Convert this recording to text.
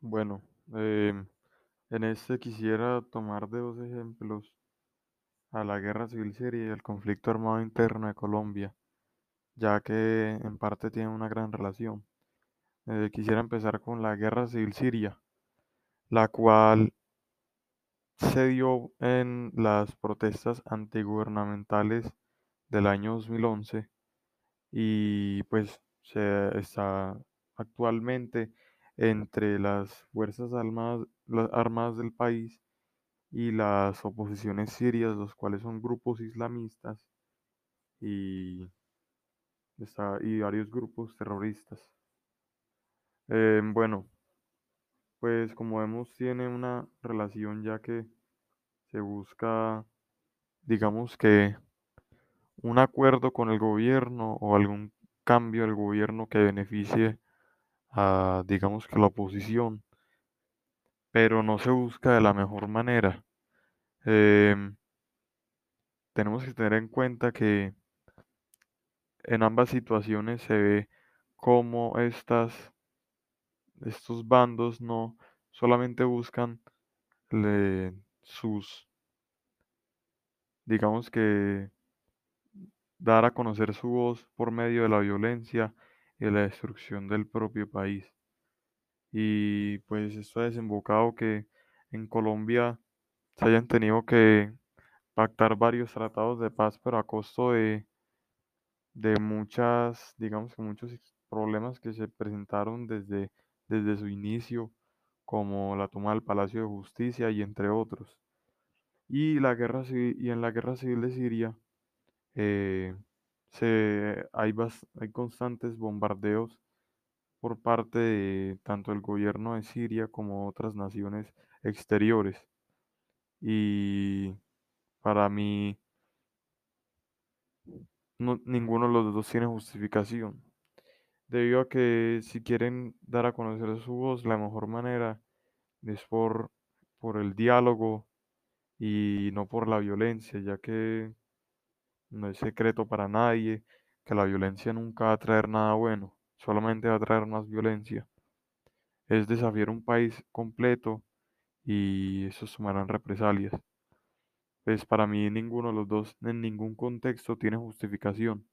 Bueno, em, en este quisiera tomar de dos ejemplos a la guerra civil siria y al conflicto armado interno de Colombia, ya que en parte tienen una gran relación. Eh, quisiera empezar con la guerra civil siria, la cual se dio en las protestas antigubernamentales del año 2011 y pues se está actualmente entre las fuerzas armadas, las armadas del país y las oposiciones sirias, los cuales son grupos islamistas y, y varios grupos terroristas. Em, bueno, pues como vemos tiene una relación ya que se busca, digamos que un acuerdo con el gobierno o algún cambio del gobierno que beneficie a, digamos que la oposición, pero no se busca de la mejor manera. Em, tenemos que tener en cuenta que en ambas situaciones se ve cómo estas, estos bandos no solamente buscan le- sus, digamos que dar a conocer su voz por medio de la violencia y la destrucción del propio país. Y pues esto ha desembocado que en Colombia se hayan tenido que pactar varios tratados de paz, pero a costo de, de muchas, digamos que muchos problemas que se presentaron desde, desde su inicio, como la toma del Palacio de Justicia y entre otros. Y la guerra y en la guerra civil de Siria eh, se, hay, bas- hay constantes bombardeos por parte de tanto el gobierno de Siria como otras naciones exteriores. Y para mí no- ninguno de los dos tiene justificación, debido a que si quieren dar a conocer su voz, la mejor manera es por, por el diálogo y no por la violencia, ya que no es secreto para nadie que la violencia nunca va a traer nada bueno, solamente va a traer más violencia. Es desafiar un país completo y eso sumarán represalias. Pues para mí ninguno de los dos en ningún contexto tiene justificación.